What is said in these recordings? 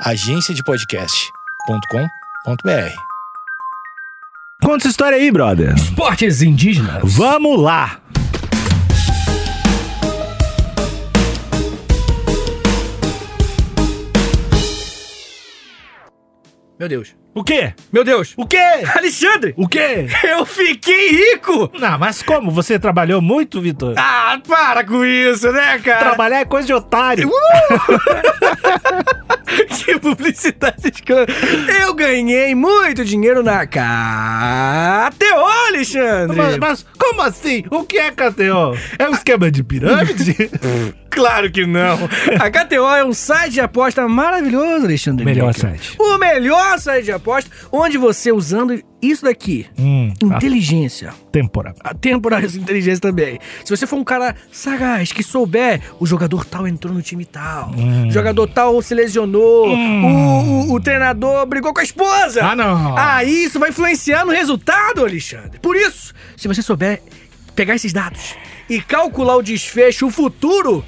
agenciadepodcast.com.br. Conta essa história aí, brother. Esportes indígenas. Vamos lá. Meu Deus. O quê? Meu Deus. O quê? Alexandre, O quê? eu fiquei rico. Não, mas como? Você trabalhou muito, Vitor? Ah, para com isso, né, cara? Trabalhar é coisa de otário. que publicidade escrota. Eu ganhei muito dinheiro na KTO, Alexandre. Mas, mas como assim? O que é KTO? É um esquema de pirâmide? Claro que não. A KTO é um site de aposta maravilhoso, Alexandre. Melhor Níquel. site. O melhor site de aposta, onde você usando isso daqui, hum, inteligência, a temporada. a temporada de inteligência também. Se você for um cara sagaz, que souber, o jogador tal entrou no time tal, Hum. o jogador tal se lesionou, o, o- o treinador brigou com a esposa. Ah, não. Aí isso vai influenciar no resultado, Alexandre. Por isso, se você souber pegar esses dados e calcular o desfecho, o futuro,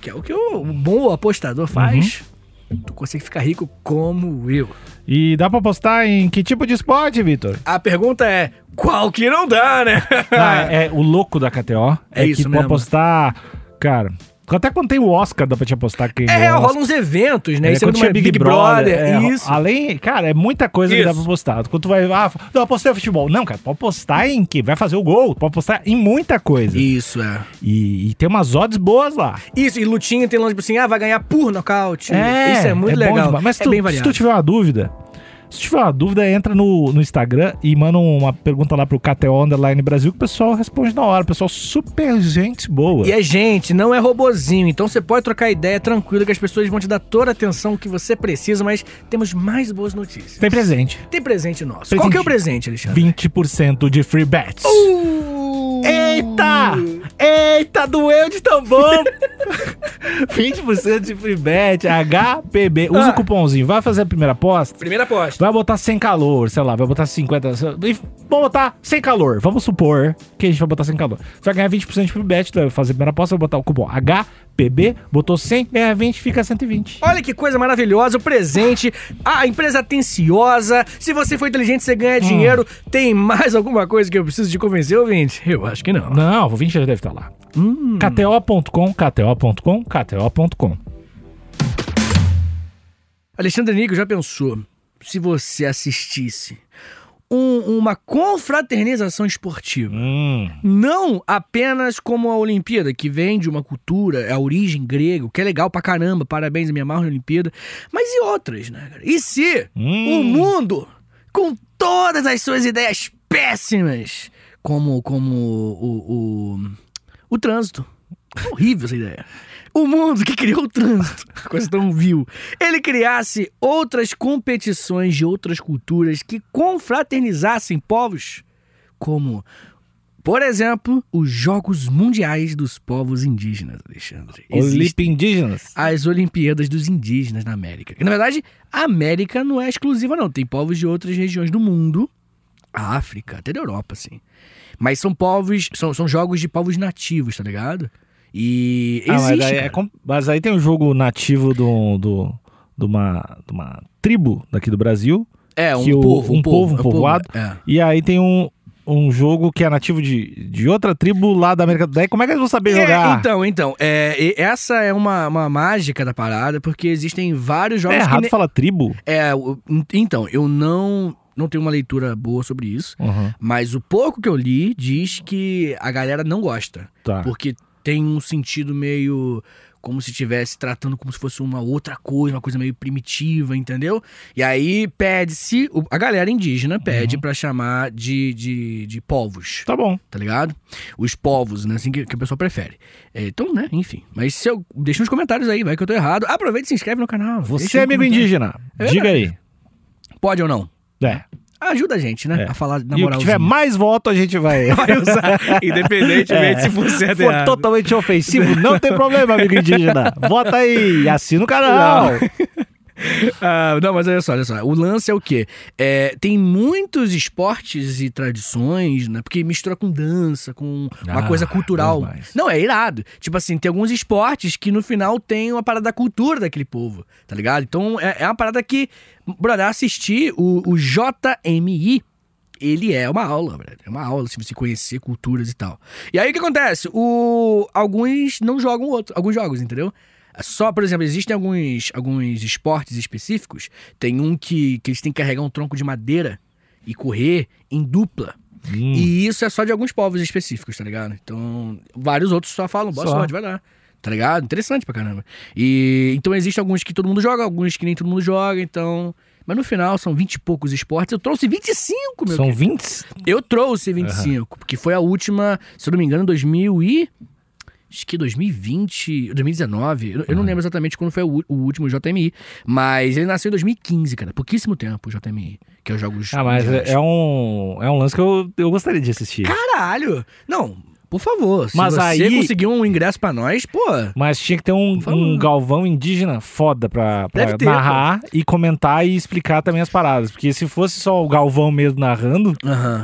que é o que o bom apostador faz, Uhum. tu consegue ficar rico como eu. E dá pra apostar em que tipo de esporte, Vitor? A pergunta é, qual que não dá, né? Ah, é, é o louco da KTO. É isso que mesmo. apostar. Cara, até quando tem o Oscar dá pra te apostar quem É, rola uns eventos, né? É, Isso quando é tinha Big, Brother, é, isso. Além, cara, é muita coisa que dá Isso. pra apostar. Quando tu vai, ah, não, apostei no futebol. Não, cara, pode apostar em que vai fazer o gol, pode apostar em muita coisa. E, Isso, é. e, tem umas odds boas lá. Isso, e lutinha tem lance tipo assim, ah, vai ganhar por nocaute. Isso é muito bom legal. demais. Mas é tu- se tu tiver uma dúvida, se tiver uma dúvida, entra no, no Instagram e manda uma pergunta lá pro KTO Underline Brasil que o pessoal responde na hora. O pessoal super gente boa. E é gente, não é robozinho. Então você pode trocar ideia tranquilo que as pessoas vão te dar toda a atenção que você precisa, mas temos mais boas notícias. Tem presente. Tem presente nosso. Presente. Qual que é o presente, Alexandre? 20% de free bets. Uh! Eita! Eita, doeu de tambor! 20% de free bet, HPB. Usa Ah. o cupomzinho. Vai fazer a primeira aposta? Primeira aposta. Vai botar sem calor, sei lá, vai botar 50. e Vamos botar sem calor. Vamos supor que a gente vai botar sem calor. Você vai ganhar 20% de free bet, tu vai fazer a primeira aposta, vai botar o cupom HPB, botou 100, ganha 20, fica 120. Olha que coisa maravilhosa, o presente, a empresa atenciosa. Se você for inteligente, você ganha dinheiro. Tem mais alguma coisa que eu preciso te convencer, ouvinte? Eu acho que não. Não, o 20 já deve estar lá. KTO.com, KTO.com, KTO.com. Alexandre Nico já pensou se você assistisse um- uma confraternização esportiva? Hum. Não apenas como a Olimpíada, que vem de uma cultura, é a origem grega, o que é legal pra caramba, parabéns, me amarro na Olimpíada, mas e outras, né, cara? E se Hum. o mundo, com todas as suas ideias péssimas, como, como o, o, o trânsito, é horrível essa ideia. O mundo que criou o trânsito, coisa tão vil, ele criasse outras competições de outras culturas que confraternizassem povos, como, por exemplo, os Jogos Mundiais dos Povos Indígenas, Alexandre. Olimpia Indígenas. as Olimpíadas dos Indígenas na América. Na verdade, a América não é exclusiva, não. Tem povos de outras regiões do mundo, a África, até da Europa, assim. Mas são povos, são, são jogos de povos nativos, tá ligado? E Ah, existe, mas, aí é mas aí tem um jogo nativo do, do, de, uma, de uma tribo daqui do Brasil. É, um que o- povo, um povo, um é povoado. É. E aí tem um, um jogo que é nativo de, de outra tribo lá da América do Sul. Como é que eles vão saber É, jogar? então, então, é, essa é uma, uma mágica da parada, porque existem vários jogos é errado ne- falar tribo? É, então, eu não, não tenho uma leitura boa sobre isso, Uhum, mas o pouco que eu li diz que a galera não gosta. tá. Porque tem um sentido meio como se estivesse tratando como se fosse uma outra coisa, uma coisa meio primitiva, entendeu? E aí pede-se, a galera indígena pede pra chamar de, de, de povos, Tá bom. tá ligado? Os povos, né? Assim que, que o pessoal prefere. É, então, né? Enfim. Mas se eu. Deixa nos comentários aí, vai que eu tô errado. Aproveita e se inscreve no canal. Você é amigo indígena. É Diga aí. Pode ou não? É. Ajuda a gente, né? É. A falar na moral. que tiver mais voto, a gente vai. vai usar, independentemente É. se for Se totalmente ofensivo, não tem problema, amigo indígena. Vota aí e assina o canal. Ah, não, mas olha só, olha só. O lance é o quê? É, tem muitos esportes e tradições, né? Porque mistura com dança, com uma Ah, coisa cultural. demais. Não, é irado. Tipo assim, tem alguns esportes que no final tem uma parada da cultura daquele povo, tá ligado? Então é, é uma parada que, brother, assistir o, o JMI. Ele é uma aula. É uma aula, se você conhecer culturas e tal. E aí o que acontece? O, alguns não jogam outro, alguns jogos, entendeu? Só, por exemplo, existem alguns, alguns esportes específicos. Tem um que, que eles têm que carregar um tronco de madeira e correr em dupla. Hum. E isso é só de alguns povos específicos, tá ligado? Então, vários outros só falam, boa Só. sorte, vai lá. Tá ligado? Interessante pra caramba. E então existem alguns que todo mundo joga, alguns que nem todo mundo joga, então. Mas no final são 20 e poucos esportes. Eu trouxe 25, meu São querido. 20? Eu trouxe 25, porque foi a última, se eu não me engano, 2000 e... Acho que 2020, 2019. Eu, eu não lembro exatamente quando foi o, o último JMI. Mas ele nasceu em 2015, cara. Pouquíssimo tempo o JMI. Que é os jogos. Ah, mas é, é um, é um lance que eu, eu gostaria de assistir. Caralho! Não, por favor. Se Mas você aí- conseguir um ingresso pra nós, pô. Mas tinha que ter um, um galvão indígena foda pra, pra ter, narrar e comentar e explicar também as paradas. Porque se fosse só o galvão mesmo narrando.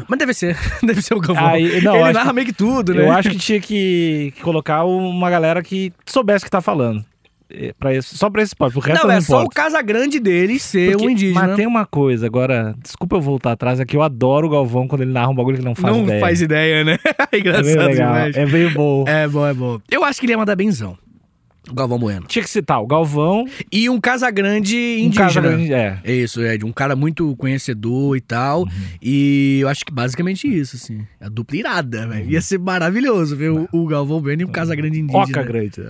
Mas deve ser. Deve ser o Galvão. Aí- não, Ele narra que- meio que tudo, né? eu acho que tinha que, que colocar uma galera que soubesse o que tá falando. Eh, Pra esse, só pra esse esporte. O resto Não, não, é só o importa. Casa Grande dele ser Porque- um indígena. Mas tem uma coisa, agora, desculpa eu voltar atrás, é que eu adoro o Galvão quando ele narra um bagulho que não faz não ideia. faz ideia, né? É É engraçado bem legal, demais. é bem bom. É bom, é bom. Eu acho que ele ia mandar benzão. O Galvão Bueno. Tinha que citar o Galvão, E um Casagrande um indígena. casa grande, é. É isso, é de um cara muito conhecedor e tal. Uhum. E eu acho que basicamente isso, assim. A dupla irada, velho. Uhum. Ia ser maravilhoso ver o, o Galvão Bueno e um Casagrande indígena. Oca grande.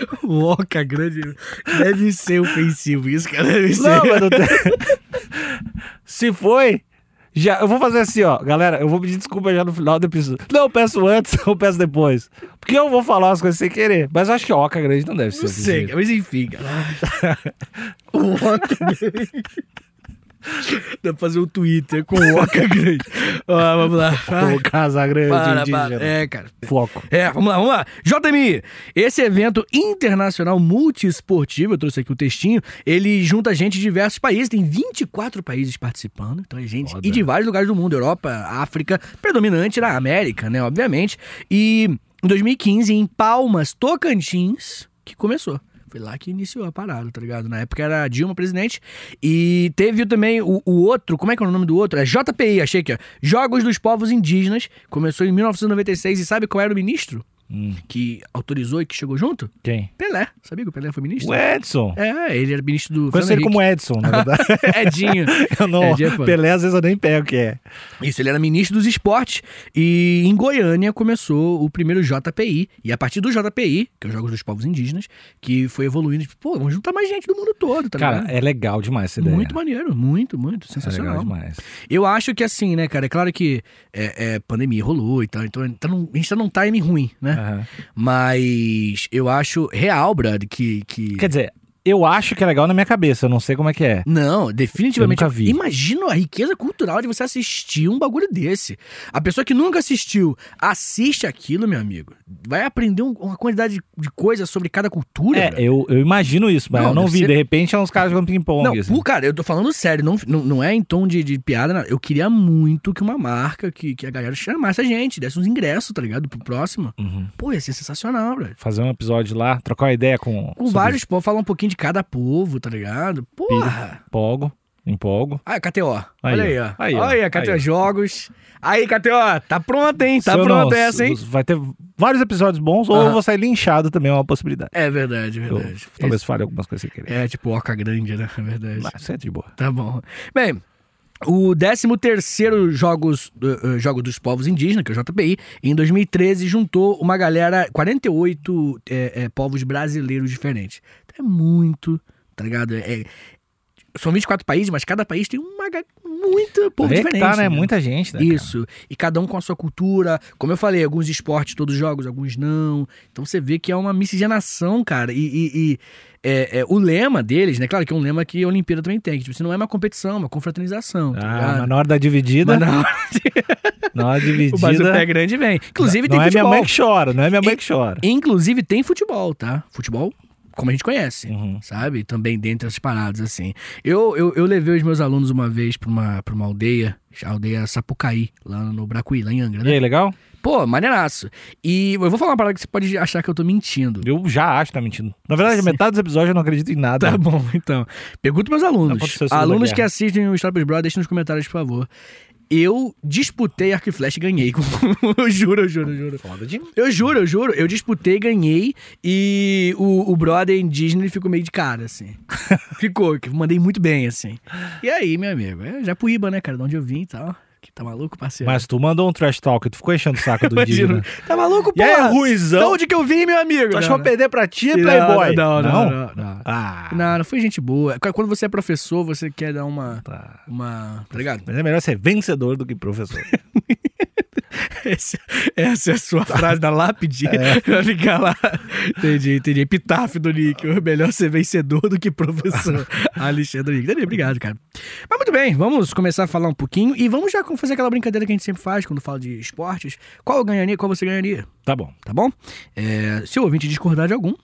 né? O Oca Grande deve ser ofensivo, isso, cara. Deve ser. Não, mas não tem... Se foi, já, eu vou fazer assim, ó. Galera, eu vou pedir desculpa já no final do episódio. Não, eu peço antes, eu peço depois. Porque eu vou falar as coisas sem querer. Mas eu acho que Oca grande não deve ser. Não sei, mas enfim, cara. o Oca Grande. Dá pra fazer um Twitter com o Oca Grande. Ó, vamos lá. O Casa Grande para, indígena. para. É, cara. Foco. É, vamos lá, vamos lá. JMI, esse evento internacional multiesportivo, eu trouxe aqui o textinho, ele junta gente de diversos países, tem 24 países participando, então é gente Foda. e de vários lugares do mundo, Europa, África, predominante na América, né, obviamente. E em 2015, em Palmas, Tocantins, que começou. Foi lá que iniciou a parada, tá ligado? Na época era Dilma presidente. E teve também o, o outro, como é que é o nome do outro? É JPI, achei que é Jogos dos Povos Indígenas. Começou em 1996 e sabe qual era o ministro Hum, que autorizou e que chegou junto? quem? Pelé. Sabia que o Pelé foi ministro? O Edson. É, ele era ministro do Conheço ele como Edson, na verdade. Edinho. eu não, Edinho é. Pelé, às vezes eu nem pego o que é. Isso, ele era ministro dos esportes. E em Goiânia começou o primeiro JPI. E a partir do JPI, que é os Jogos dos Povos Indígenas, que foi evoluindo. Tipo, pô, vamos juntar mais gente do mundo todo, tá Cara, ligado? é legal demais essa ideia. Muito maneiro, muito, muito. é legal Sensacional. demais. Eu acho que assim, né, cara? É claro que é, é, pandemia rolou e tal, então tá num- a gente tá num time ruim, né? Aham. Mas eu acho real, Brad, que. que... Quer dizer, eu acho que é legal na minha cabeça, eu não sei como é que é. Não, definitivamente. Eu nunca vi. Imagina a riqueza cultural de você assistir um bagulho desse. A pessoa que nunca assistiu, assiste aquilo, meu amigo. Vai aprender um- uma quantidade de- de coisas sobre cada cultura. É, eu, eu imagino isso, mas Não, eu não vi. ser- De repente é uns caras jogando ping-pong. Não, assim. pô, cara, eu tô falando sério, não, não, não é em tom de, de piada, nada. Eu queria muito que uma marca, que, que a galera chamasse a gente, desse uns ingressos, tá ligado? Pro próximo. Uhum. Pô, ia ser sensacional, velho. Fazer um episódio lá, trocar uma ideia com. Com vários povos, falar um pouquinho de cada povo, tá ligado? Porra! Empolgo, empolgo. Ah, KTO. Aí, Olha aí, ó. Aí, ó. Olha aí, KTO Aí, ó. Jogos. Aí, KTO, tá pronta, hein? Tá pronta essa, hein? Vai ter vários episódios bons, ou eu vou sair linchado também, é uma possibilidade. É verdade, é Eu, verdade. talvez fale algumas coisas sem querer. É tipo Oca Grande, né? É verdade. Mas isso é de boa. Tá bom. Bem, o 13º Jogos, uh, uh, Jogo dos Povos Indígenas, que é o JPI, em 2013 juntou uma galera, 48 é, é, povos brasileiros diferentes. É muito, tá ligado? É, são 24 países, mas cada país tem uma, muito povo é que diferente. tá, né? né? Muita gente, né? cara? Isso. E cada um com a sua cultura. Como eu falei, alguns esportes, todos jogos, alguns não. Então você vê que é uma miscigenação, cara. E, e- e, é, é, o lema deles, né? Claro que é um lema que a Olimpíada também tem. Que, tipo, assim, não é uma competição, é uma confraternização. Tá Ah, ligado? mas na hora da dividida, Mas não, na hora da dividida. o pé grande vem. Inclusive não tem é minha futebol. mãe que chora, não é minha mãe que chora. Inclusive tem futebol, tá? Futebol como a gente conhece, Uhum. sabe? Também dentre essas paradas, assim. Eu, eu, eu levei os meus alunos uma vez pra uma, pra uma aldeia, a aldeia Sapucaí, lá no Bracuí, lá em Angra, E né? aí, legal? Pô, maneiraço. E eu vou falar uma parada que você pode achar que eu tô mentindo. Eu já acho que tá mentindo. Na verdade, Sim. metade dos episódios eu não acredito em nada. Tá bom, então. Pergunta meus alunos. Segunda Alunos Guerra. que assistem o pros Brothers, deixem nos comentários, por favor. Eu disputei arco e flecha e ganhei. eu juro, eu juro, eu juro. Foda de... Eu juro, eu juro. Eu disputei, ganhei. E o, o brother indígena ele ficou meio de cara, assim. ficou, que mandei muito bem, assim. E aí, meu amigo? É Japuíba, né, cara? De onde eu vim e tal. Tá maluco, parceiro? Mas tu mandou um trash talk e tu ficou enchendo o saco do Imagina. indígena. Tá maluco, E aí, porra? De Ruizão? onde que eu vim, meu amigo? Tu achou que eu perder pra ti, não. Playboy? Não, não, não. não. Ah, Não, não foi gente boa. Quando você é professor, você quer dar uma. tá. Uma. Tá ligado? Mas é melhor ser vencedor do que professor. Esse- essa é a sua frase da lápide. É. Vai ficar lá. Entendi, entendi. Epitáfio do Nick. Melhor ser vencedor do que professor. Alexandre Nick. Entendi, Obrigado, cara. Mas muito bem, vamos começar a falar um pouquinho e vamos já fazer aquela brincadeira que a gente sempre faz quando fala de esportes. Qual eu ganharia, qual você ganharia? Tá bom. Tá bom? É, se o ouvinte discordar de algum,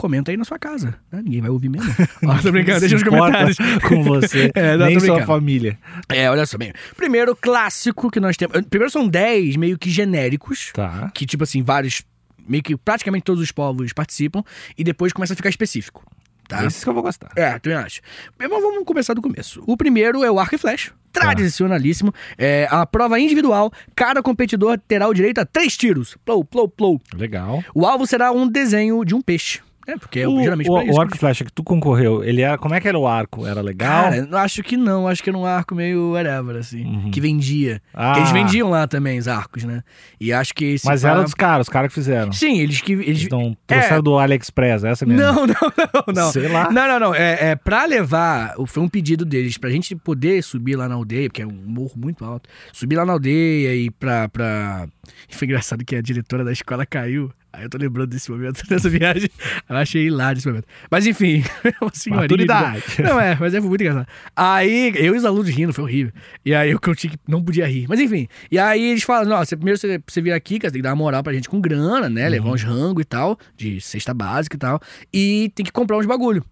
comenta aí na sua casa. né? Ninguém vai ouvir mesmo. Ó, tô brincando, deixa nos comentários. com você, É, não, nem sua família. É, olha só bem. Primeiro clássico que nós temos. Primeiro são 10 meio que genéricos. Tá. Que, tipo assim, vários. Meio que praticamente todos os povos participam. E depois começa a ficar específico. Tá? Esses que eu vou gostar. É, também acho. Mas vamos começar do começo. O primeiro é o arco e flecha. Tradicionalíssimo. É a prova individual. Cada competidor terá o direito a três tiros. Plou, plou, plou. Legal. O alvo será um desenho de um peixe. É, porque é o, geralmente o, pra isso. o arco e flecha que tu concorreu, ele era. Como é que era o arco? Era legal? Cara, eu acho que não. Acho que era um arco meio whatever, assim. Uhum. Que vendia. Ah. Que eles vendiam lá também, os arcos, né? E acho que esse. Mas pá- era dos caras, os caras que fizeram. Sim, eles que. Eles... Eles não trouxeram do AliExpress, essa mesmo. Não, não, não, não. Sei lá. Não, não, não. É, é pra levar. Foi um pedido deles, pra gente poder subir lá na aldeia, porque é um morro muito alto. Subir lá na aldeia e pra. pra... E foi engraçado que a diretora da escola caiu. Aí eu tô lembrando desse momento, dessa viagem. Eu achei hilário esse momento. Mas enfim, uma senhorinha. Maturidade. Não, é, mas é, muito engraçado. Aí, eu e os alunos rindo, foi horrível. E aí eu que eu tinha que não podia rir. Mas enfim. E aí eles falam: você, primeiro você, você vir aqui, cara, você tem que dar uma moral pra gente com grana, né? Levar uns rangos e tal, de cesta básica e tal. E tem que comprar uns bagulho.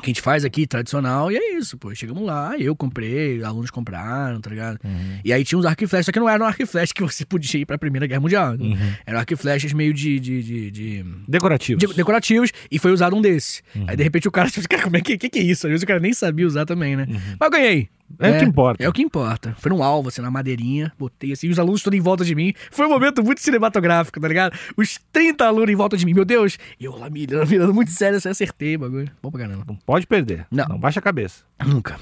Que a gente faz aqui, tradicional, e é isso, pô. Chegamos lá, eu comprei, alunos compraram, tá ligado? E aí tinha uns arco e flecha, só que não era um arco e flecha que você podia ir pra Primeira Guerra Mundial. Era arco e flechas meio de- de- de- de Decorativos. de- decorativos e foi usado um desse. Aí de repente o cara, tipo, cara, como é que, que, que é isso? Às vezes o cara nem sabia usar também, né? Mas eu ganhei. É o que importa. É o que importa. Foi num alvo, assim, na madeirinha, botei assim, os alunos todos em volta de mim. Foi um momento muito cinematográfico, tá ligado? Os 30 alunos em volta de mim, meu Deus! E eu lá mirando, mirando muito sério, assim, acertei o bagulho. Bom pra caramba. Não pode perder. Não. baixa a cabeça. Nunca.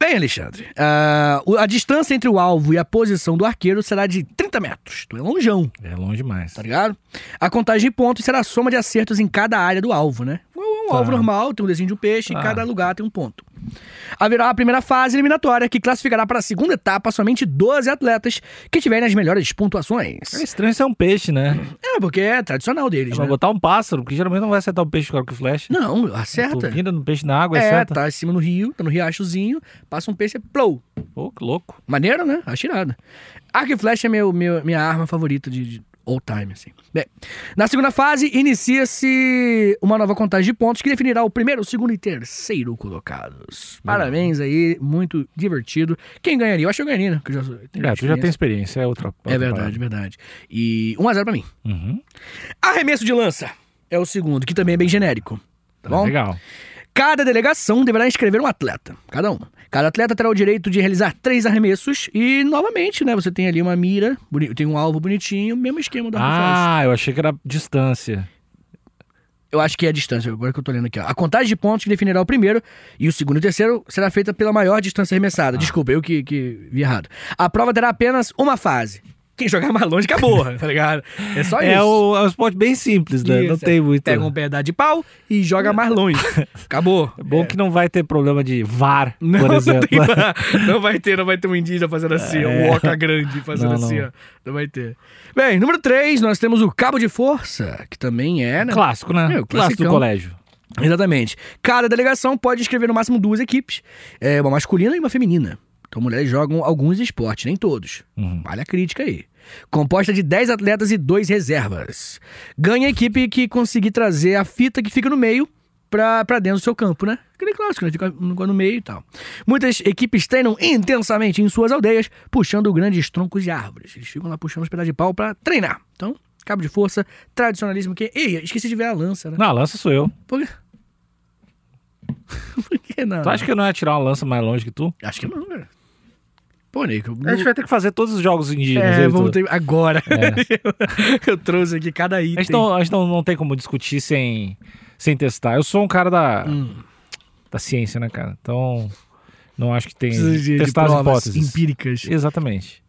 Bem, Alexandre, o- a distância entre o alvo e a posição do arqueiro será de 30 metros. Tu é longeão. É longe demais. tá ligado? A contagem de pontos será a soma de acertos em cada área do alvo, né? Um Tá. alvo normal, tem um desenho de um peixe, em cada lugar tem um ponto. Haverá a primeira fase eliminatória, que classificará para a segunda etapa somente 12 atletas que tiverem as melhores pontuações. É estranho ser um peixe, né? É, porque é tradicional deles, Vai né? botar um pássaro, porque geralmente não vai acertar o peixe com arco e flecha. Não, acerta. vira no peixe na água, É, acerta. tá em cima no rio, tá no riachozinho, passa um peixe, é plou. Pô, que louco. Maneiro, né? Atirada. Arco e flecha é meu, meu- minha arma favorita de, de all time, assim. Bem, na segunda fase, inicia-se uma nova contagem de pontos que definirá o primeiro, o segundo e terceiro colocados. Parabéns aí, muito divertido. Quem ganharia? Eu acho que eu ganharia, né? Eu já, É, tu já tem experiência. experiência, é outra. outra É verdade, parada. verdade. E 1x0 pra mim. Uhum. Arremesso de lança é o segundo, que também é bem genérico. Tá bom? Legal. Cada delegação deverá inscrever um atleta, cada uma. Cada atleta terá o direito de realizar três arremessos e, novamente, né, você tem ali uma mira, tem um alvo bonitinho, mesmo esquema da ah. Ah, eu achei que era distância. Eu acho que é a distância, agora que eu tô lendo aqui. Ó. A contagem de pontos que definirá o primeiro e o segundo e o terceiro será feita pela maior distância arremessada. Ah. Desculpa, eu que, que vi errado. A prova terá apenas uma fase. Quem jogar mais longe acabou, tá ligado? É só É, isso. o, é um esporte bem simples, né? Não Isso, tem é. muito. Pega um pedaço de pau e joga mais longe. Acabou. É bom que não vai ter problema de VAR, Não, por não, exemplo. tem, não vai ter, não vai ter um indígena fazendo assim, ó, um oca grande fazendo Não, assim, não. ó. Não vai ter. Bem, número 3, nós temos o cabo de força, que também é, né? Clássico, né? É, o Clássico do colégio. Exatamente. Cada delegação pode inscrever no máximo duas equipes, é, uma masculina e uma feminina. Então mulheres jogam alguns esportes, nem todos. Uhum. Vale a crítica aí. composta de 10 atletas e 2 reservas. Ganha a equipe que conseguir trazer a fita que fica no meio pra, pra dentro do seu campo, né? Aquele clássico, né? Fica no no meio e tal. Muitas equipes treinam intensamente em suas aldeias, puxando grandes troncos de árvores. Eles ficam lá puxando os pedaços de pau pra treinar. Então, cabo de força, tradicionalismo que... Ei, esqueci de ver a lança, né? Não, a lança sou eu. Por quê? Por que não? Tu acha que eu não ia tirar uma lança mais longe que tu? Acho que não, cara. Pô, Nico. A gente vai ter que fazer todos os jogos indígenas. eu É, tu. vamos ter... Agora. eu trouxe aqui cada A item. gente, não, a gente não, não tem como discutir sem, sem testar. Eu sou um cara da, Hum. da ciência, né, cara? Então, não acho que tem. Precisa de, de testar as provas hipóteses. empíricas. Exatamente.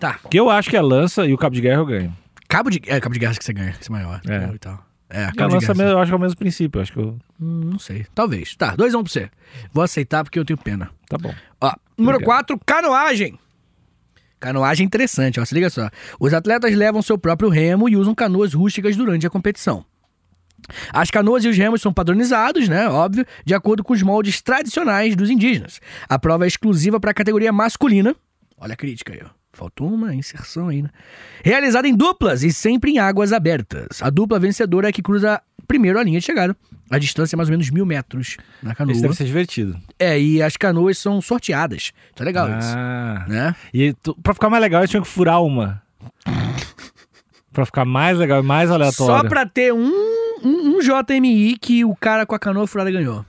Tá. Porque eu acho que a lança e o cabo de guerra eu ganho. Cabo de... É, cabo de guerra que você ganha, que você é maior. É. E tal. É, a cabo de lança guerra. eu acho que é o mesmo princípio. Eu acho que eu... Hum, não sei. Talvez. Tá, 2 a 1 um pra você. Vou aceitar porque eu tenho pena. Tá bom. Ó, número Obrigado. 4, canoagem. Canoagem interessante, ó. Se liga só. Os atletas levam seu próprio remo e usam canoas rústicas durante a competição. As canoas e os remos são padronizados, né? Óbvio, de acordo com os moldes tradicionais dos indígenas. A prova é exclusiva para a categoria masculina. Olha a crítica aí, ó. Faltou uma inserção aí, né? Realizada em duplas e sempre em águas abertas. A dupla vencedora é que cruza primeiro a linha de chegada. A distância é mais ou menos mil metros na canoa. Isso deve ser divertido. É, e as canoas são sorteadas. Tá legal isso, Ah. né? E tu, pra ficar mais legal, eu tinha que furar uma. pra ficar mais legal e mais aleatório. Só pra ter um, um, um JMI que o cara com a canoa furada ganhou.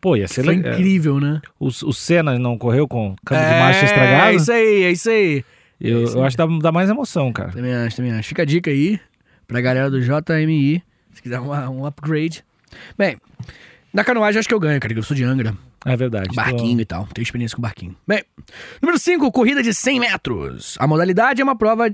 Pô, ia ser Foi legal. incrível, né? O, o Senna não correu com câmbio de marcha É estragado? isso aí, é isso aí. Eu, eu acho que dá, dá mais emoção, cara. Também acho, também acho. Fica a dica aí pra galera do JMI, se quiser uma- um upgrade. Bem, na canoagem acho que eu ganho, cara, eu sou de Angra. É verdade. Barquinho e tal. Tenho experiência com barquinho. Bem, número 5, corrida de 100 metros. A modalidade é uma prova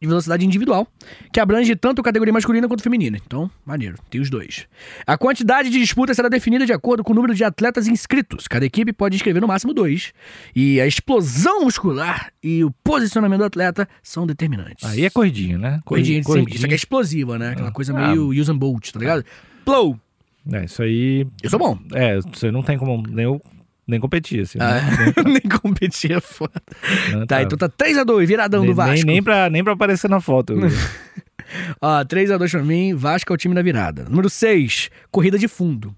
de velocidade individual, que abrange tanto a categoria masculina quanto feminina. Então, maneiro, tem os dois. A quantidade de disputas será definida de acordo com o número de atletas inscritos. Cada equipe pode inscrever no máximo dois. E a explosão muscular e o posicionamento do atleta são determinantes. Aí é corridinha, né? 100 corridinha. Isso aqui é explosiva, né? Aquela coisa Ah. meio use and bolt, tá ligado? Blow! É, isso aí. Eu sou bom. É, você não tem como nem, eu- nem competir, assim. Ah, né? nem competir é foda. Não, Tá, então tá 3x2, viradão nem, do Vasco. Nem, nem, pra, nem pra aparecer na foto. Ó, 3x2 pra mim, Vasco é o time da virada. Número 6, corrida de fundo.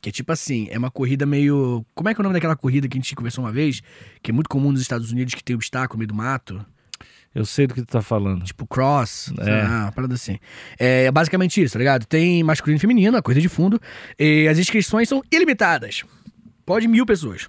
Que é tipo assim, é uma corrida meio. Como é que é o nome daquela corrida que a gente conversou uma vez? Que é muito comum nos Estados Unidos, que tem obstáculo no meio do mato. eu sei do que tu tá falando. Tipo cross, sei É. lá, uma parada assim. É basicamente isso, tá ligado? Tem masculino e feminino, a corrida de fundo. E as inscrições são ilimitadas. Pode mil pessoas.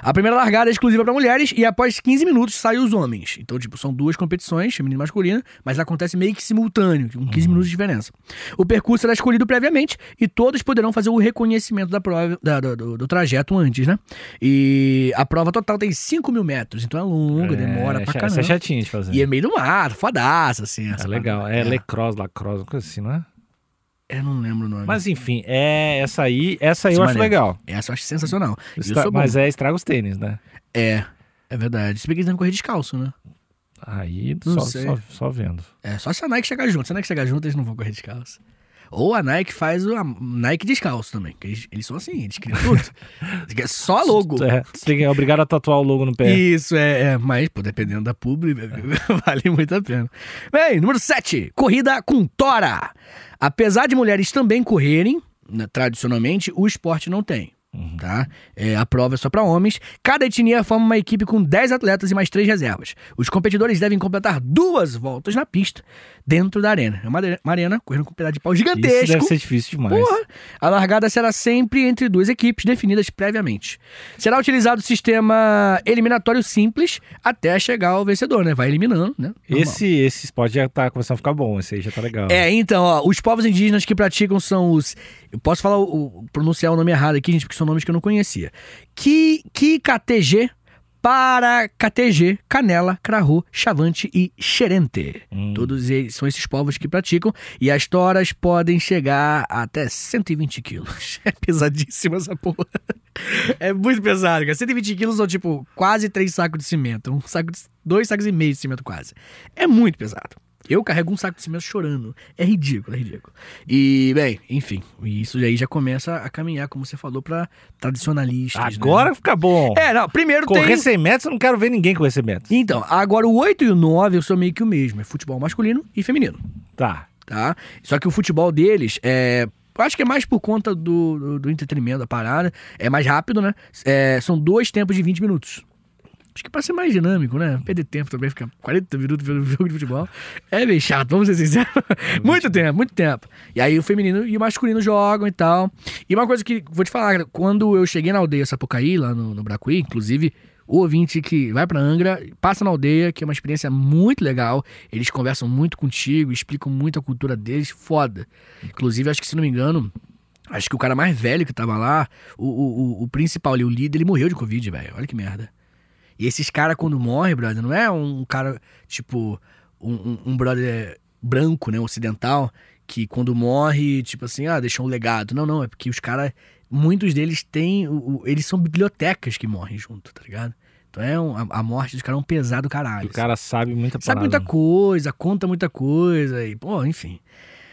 A primeira largada é exclusiva para mulheres e após 15 minutos saem os homens. Então, tipo, são duas competições, feminina e masculina, mas acontece meio que simultâneo, com 15 minutos de diferença. O percurso será escolhido previamente e todos poderão fazer o reconhecimento da prova, da- do, do- do trajeto antes, né? E a prova total tem 5 mil metros, então é longa, demora é, pra cha- caramba. Isso é chatinho de fazer. E é meio do mato, fodaça, assim. É legal. parada. É lacrosse, lacrosse, coisa assim, não é? Eu não lembro o nome. Mas enfim, é essa aí, essa aí Esse eu acho maneiro. legal. Essa eu acho sensacional. Estra-. Mas é estraga os tênis, né? É, é verdade. Se bem que eles devem correr descalço, né? Aí só, só, só vendo. É, só se a Nike chegar junto. Se a Nike chegar junto, eles não vão correr descalço. Ou a Nike faz o a Nike descalço também. Eles, eles são assim, eles criam tudo. É só logo. É, tem que é obrigado a tatuar o logo no pé. Isso, é, é. Mas, pô, dependendo da publi, vale muito a pena. Bem, número 7. Corrida com tora. Apesar de mulheres também correrem, né, tradicionalmente, o esporte não tem. Tá? É, a prova é só para homens. Cada etnia forma uma equipe com 10 atletas e mais 3 reservas. Os competidores devem completar duas voltas na pista dentro da arena. É uma, uma arena correndo com um pedaço de pau Isso gigantesco. deve ser difícil demais. Porra! A largada será sempre entre duas equipes definidas previamente. Será utilizado o sistema eliminatório simples até chegar ao vencedor, né? Vai eliminando, né? Normal. Esse, esse esporte já tá começando a ficar bom, esse aí já tá legal. É, então, ó, os povos indígenas que praticam são os. Eu posso falar o- pronunciar o nome errado aqui, gente, porque são nomes que eu não conhecia. Ki, Kikatg, Paracatg, Canela, Crahu, Chavante e Xerente. Hum. Todos eles são esses povos que praticam e as toras podem chegar até 120 quilos. É pesadíssima essa porra. É muito pesado, cara. 120 quilos são tipo quase três sacos de cimento. Um saco de, dois sacos e meio de cimento quase. É muito pesado. Eu carrego um saco de cimento chorando. É ridículo, é ridículo. E, bem, enfim, isso aí já começa a caminhar, como você falou, pra tradicionalistas. Agora né? fica bom. É, não, primeiro Correr tem. 100 metros, eu não quero ver ninguém correr 100 metros. Então, agora o 8 e o 9 eu sou meio que o mesmo. É futebol masculino e feminino. Tá. tá? Só que o futebol deles é. eu Acho que é mais por conta do, do, do entretenimento da parada. É mais rápido, né? É, são dois tempos de 20 minutos. Acho que pra ser mais dinâmico, né? Perder tempo também, ficar 40 minutos vendo jogo de futebol. É meio chato, vamos ser sinceros. muito tempo, muito tempo. E aí o feminino e o masculino jogam e tal. E uma coisa que vou te falar, quando eu cheguei na aldeia Sapucaí, lá no, no Bracuí, inclusive, o ouvinte que vai pra Angra, passa na aldeia, que é uma experiência muito legal. Eles conversam muito contigo, explicam muito a cultura deles, foda. Inclusive, acho que se não me engano, acho que o cara mais velho que tava lá, o, o, o, o principal ali, o líder, ele morreu de Covid, velho. Olha que merda. E esses caras, quando morrem, brother, não é um cara, tipo, um, um, um brother branco, né, ocidental, que quando morre, tipo assim, ah, deixou um legado. Não, não, é porque os caras, muitos deles têm, o- o- eles são bibliotecas que morrem junto, tá ligado? Então é um, a, a morte dos caras é um pesado caralho. O cara sabe muita Sabe parada. muita coisa, conta muita coisa e, pô, enfim.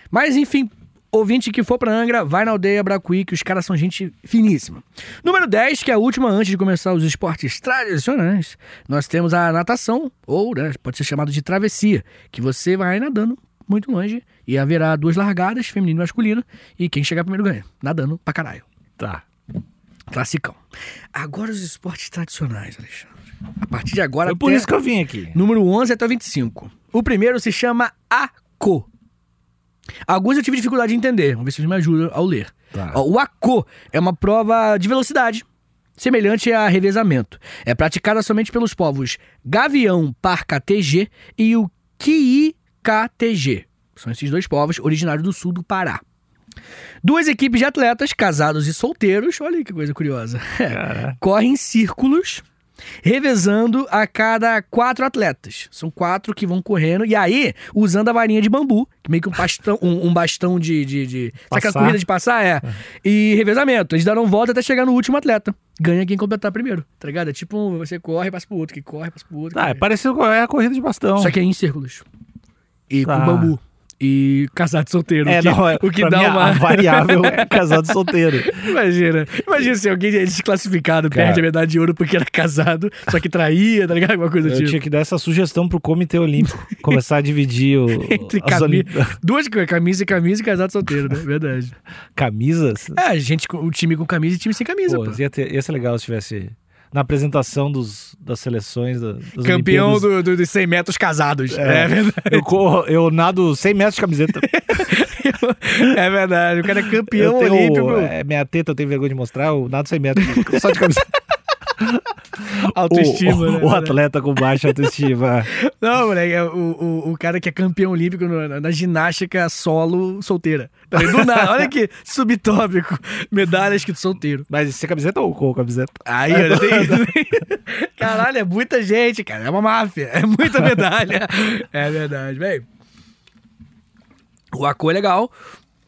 Mas, enfim, ouvinte que for pra Angra, vai na aldeia Bracuí, que os caras são gente finíssima. Número 10, que é a última antes de começar os esportes tradicionais, nós temos a natação, ou né, pode ser chamado de travessia, que você vai nadando muito longe e haverá duas largadas, feminino e masculino, e quem chegar primeiro ganha, nadando pra caralho. Tá. Classicão. Agora os esportes tradicionais, Alexandre. A partir de agora Foi por até- isso que eu vim aqui. Número 11 até o 25. O primeiro se chama ACO. Alguns eu tive dificuldade de entender. Vamos ver se vocês me ajudam ao ler. Tá. Ó, O ACO é uma prova de velocidade, semelhante a revezamento. É praticada somente pelos povos Gavião Parca TG e o KIKTG. São esses dois povos originários do sul do Pará. Duas equipes de atletas, casados e solteiros, olha aí que coisa curiosa, correm em círculos, revezando a cada quatro atletas. São quatro que vão correndo, e aí, usando a varinha de bambu, que meio que um bastão, um, um bastão de. de, de... Sabe aquela corrida de passar? É. E revezamento. Eles darão volta até chegar no último atleta. Ganha quem completar primeiro, tá ligado? É tipo você corre passa pro outro, que corre, passa pro outro. Tá, é parecido com é a corrida de bastão. Só que é em círculos. E Tá. com bambu. E casado solteiro. É, o que, não, é, o que dá uma. Variável é casado solteiro. Imagina, imagina se alguém é desclassificado, Cara. perde a medalha de ouro porque era casado, só que traía, tá ligado? Alguma coisa do Eu tipo. tinha que dar essa sugestão pro Comitê Olímpico. Começar a dividir o, Entre as cami... Olimpíadas. Duas coisas, camisa e camisa e casado solteiro, né? Verdade. camisas. É, gente, o time com camisa e time sem camisa, Pô, pô. ia, ter- ia ser legal se tivesse na apresentação dos, das seleções da- das Campeão do, do, dos 100 metros casados. É. É, verdade. Eu, corro, eu nado 100 metros de camiseta. é verdade. O cara é campeão tenho, olímpico. é, minha teta eu tenho vergonha de mostrar, eu nado 100 metros só de camiseta. Autoestima, o, né? o atleta com baixa autoestima. Não, moleque, é o, o, o cara que é campeão olímpico na, na ginástica solo solteira. Tá? Do nada, olha que subtópico. Medalha escrito solteiro. Mas sem camiseta ou com camiseta? Aí, olha, tem... Caralho, é muita gente, cara. É uma máfia. É muita medalha. é verdade, velho. O Aco é legal.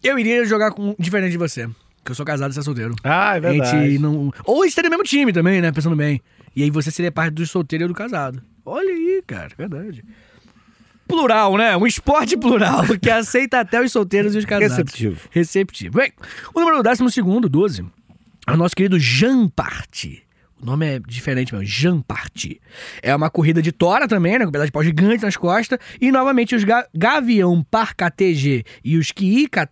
Eu iria jogar com diferente de você. Que eu sou casado e você é solteiro. Ah, é A verdade. gente não. Ou a gente estaria no mesmo time também, né? Pensando bem. E aí você seria parte do solteiro e do casado. Olha aí, cara, verdade. Plural, né? Um esporte plural que aceita até os solteiros e os casados. Receptivo. Receptivo. Bem, o número 12, 12, é o nosso querido Jean. O nome é diferente mesmo, Jean Party. É uma corrida de tora também, né? Com um pedaço de pau gigante nas costas. E novamente os Ga Gavião Parca TG e os Kiika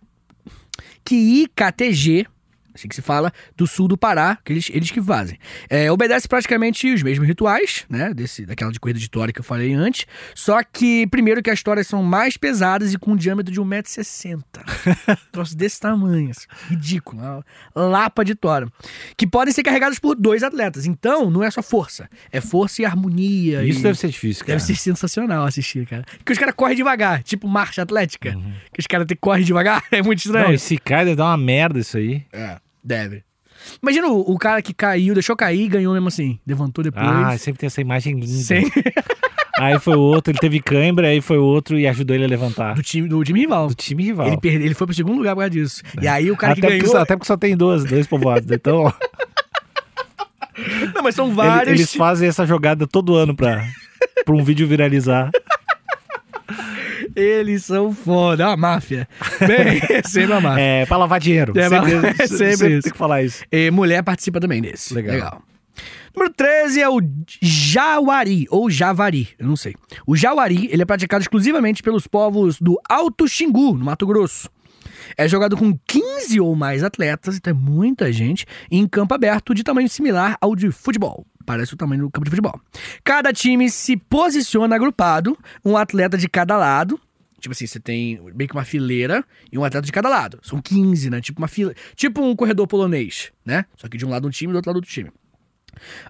KIKTG, assim que se fala, do sul do Pará, que eles, eles que fazem. É, obedece praticamente os mesmos rituais, né? Desse, daquela de corrida de tora que eu falei antes. Só que, primeiro, que as toras são mais pesadas e com um diâmetro de 1,60m. Troço desse tamanho, assim, ridículo. Uma lapa de tora. Que podem ser carregados por dois atletas. Então, não é só força. É força e harmonia. Isso e... deve ser difícil, cara. Deve ser sensacional assistir, cara. Porque os caras correm devagar, tipo marcha atlética. Uhum. Que os caras correr devagar, é muito estranho. Não, e se cai, deve dar uma merda isso aí. É, deve. Imagina o, o cara que caiu, deixou cair e ganhou mesmo assim. Levantou depois. Ah, sempre tem essa imagem linda. Aí foi o outro, ele teve cãibra, aí foi o outro e ajudou ele a levantar. do, time, do time rival. Do time rival. Ele, perde, ele foi pro segundo lugar por causa disso. E aí o cara até, que porque ganhou. só, até porque só tem dois, dois povoados. Então, ó, Não, mas são vários. eles fazem essa jogada todo ano pra, pra um vídeo viralizar. Eles são foda. É uma máfia. Bem, sempre uma máfia. É, pra lavar dinheiro. É, sempre, é sempre isso. tem que falar isso. E mulher participa também desse. Legal. Número 13 é o Jauari, ou Javari, eu não sei. O Jauari, ele é praticado exclusivamente pelos povos do Alto Xingu, no Mato Grosso. É jogado com 15 ou mais atletas, então é muita gente, em campo aberto de tamanho similar ao de futebol. Parece o tamanho do campo de futebol. Cada time se posiciona agrupado, um atleta de cada lado. Tipo assim, você tem meio que uma fileira e um atleta de cada lado. São 15, né? Tipo uma fila. Tipo um corredor polonês, né? Só que de um lado um time e do outro lado outro time.